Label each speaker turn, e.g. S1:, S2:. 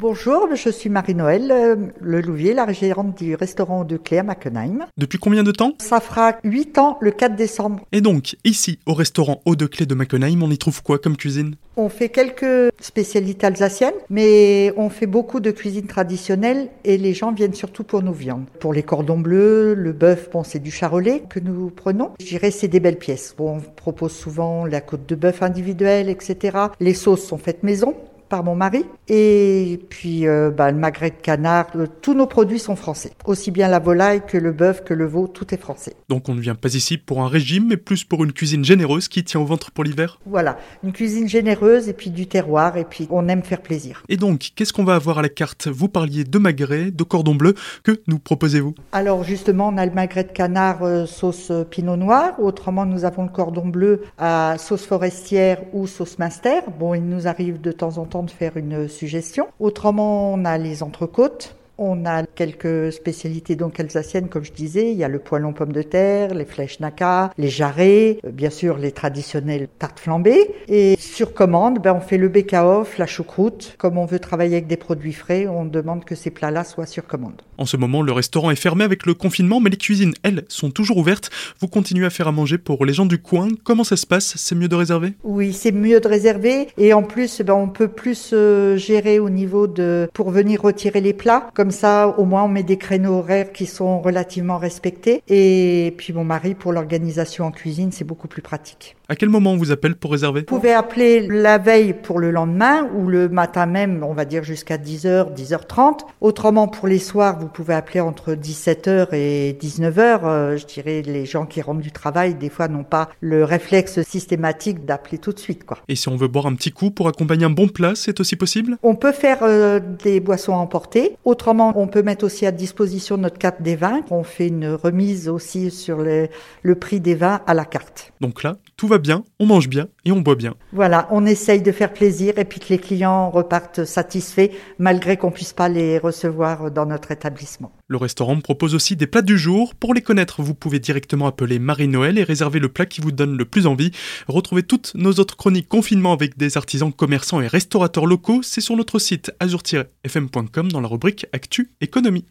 S1: Bonjour, je suis Marie-Noël euh, Le Louvier, la gérante du restaurant de Clé à Mackenheim.
S2: Depuis combien de temps?
S1: Ça fera 8 ans le 4 décembre.
S2: Et donc, ici, au restaurant Eau de Clé de Mackenheim, on y trouve quoi comme cuisine?
S1: On fait quelques spécialités alsaciennes, mais on fait beaucoup de cuisine traditionnelle et les gens viennent surtout pour nos viandes. Pour les cordons bleus, le bœuf, bon, c'est du charolais que nous prenons. Je dirais c'est des belles pièces. Bon, on propose souvent la côte de bœuf individuelle, etc. Les sauces sont faites maison par mon mari. Et puis euh, bah, le magret de canard, euh, tous nos produits sont français. Aussi bien la volaille que le bœuf, que le veau, tout est français.
S2: Donc on ne vient pas ici pour un régime, mais plus pour une cuisine généreuse qui tient au ventre pour l'hiver?
S1: Voilà, une cuisine généreuse et puis du terroir, et puis on aime faire plaisir.
S2: Et donc, qu'est-ce qu'on va avoir à la carte? Vous parliez de magret, de cordon bleu, que nous proposez-vous?
S1: Alors justement, on a le magret de canard euh, sauce pinot noir, autrement nous avons le cordon bleu à sauce forestière ou sauce minster. Bon, il nous arrive de temps en temps de faire une suggestion. Autrement, on a les entrecôtes. On a quelques spécialités donc alsaciennes, comme je disais. Il y a le poêlon pomme de terre, les flèches naka, les jarrets, euh, bien sûr les traditionnelles tartes flambées. Et sur commande, ben, on fait le beka-off, la choucroute. Comme on veut travailler avec des produits frais, on demande que ces plats-là soient sur commande.
S2: En ce moment, le restaurant est fermé avec le confinement, mais les cuisines, elles, sont toujours ouvertes. Vous continuez à faire à manger pour les gens du coin. Comment ça se passe? C'est mieux de réserver?
S1: Oui, c'est mieux de réserver. Et en plus, ben, on peut plus euh, gérer au niveau de pour venir retirer les plats. Comme ça, au moins, on met des créneaux horaires qui sont relativement respectés. Et puis mon mari, pour l'organisation en cuisine, c'est beaucoup plus pratique.
S2: À quel moment on vous appelle pour réserver?
S1: Vous pouvez appeler la veille pour le lendemain ou le matin même, on va dire jusqu'à 10h, 10h30. Autrement, pour les soirs, vous pouvez appeler entre 17h et 19h. Euh, je dirais les gens qui rentrent du travail, des fois, n'ont pas le réflexe systématique d'appeler tout de suite. Quoi.
S2: Et si on veut boire un petit coup pour accompagner un bon plat, c'est aussi possible?
S1: On peut faire euh, des boissons à emporter. On peut mettre aussi à disposition notre carte des vins. On fait une remise aussi sur le, le prix des vins à la carte.
S2: Donc là, tout va bien, on mange bien et on boit bien.
S1: Voilà, on essaye de faire plaisir et puis que les clients repartent satisfaits malgré qu'on puisse pas les recevoir dans notre établissement.
S2: Le restaurant propose aussi des plats du jour. Pour les connaître, vous pouvez directement appeler Marie-Noël et réserver le plat qui vous donne le plus envie. Retrouvez toutes nos autres chroniques confinement avec des artisans, commerçants et restaurateurs locaux. C'est sur notre site azur-fm.com dans la rubrique Actu Économie.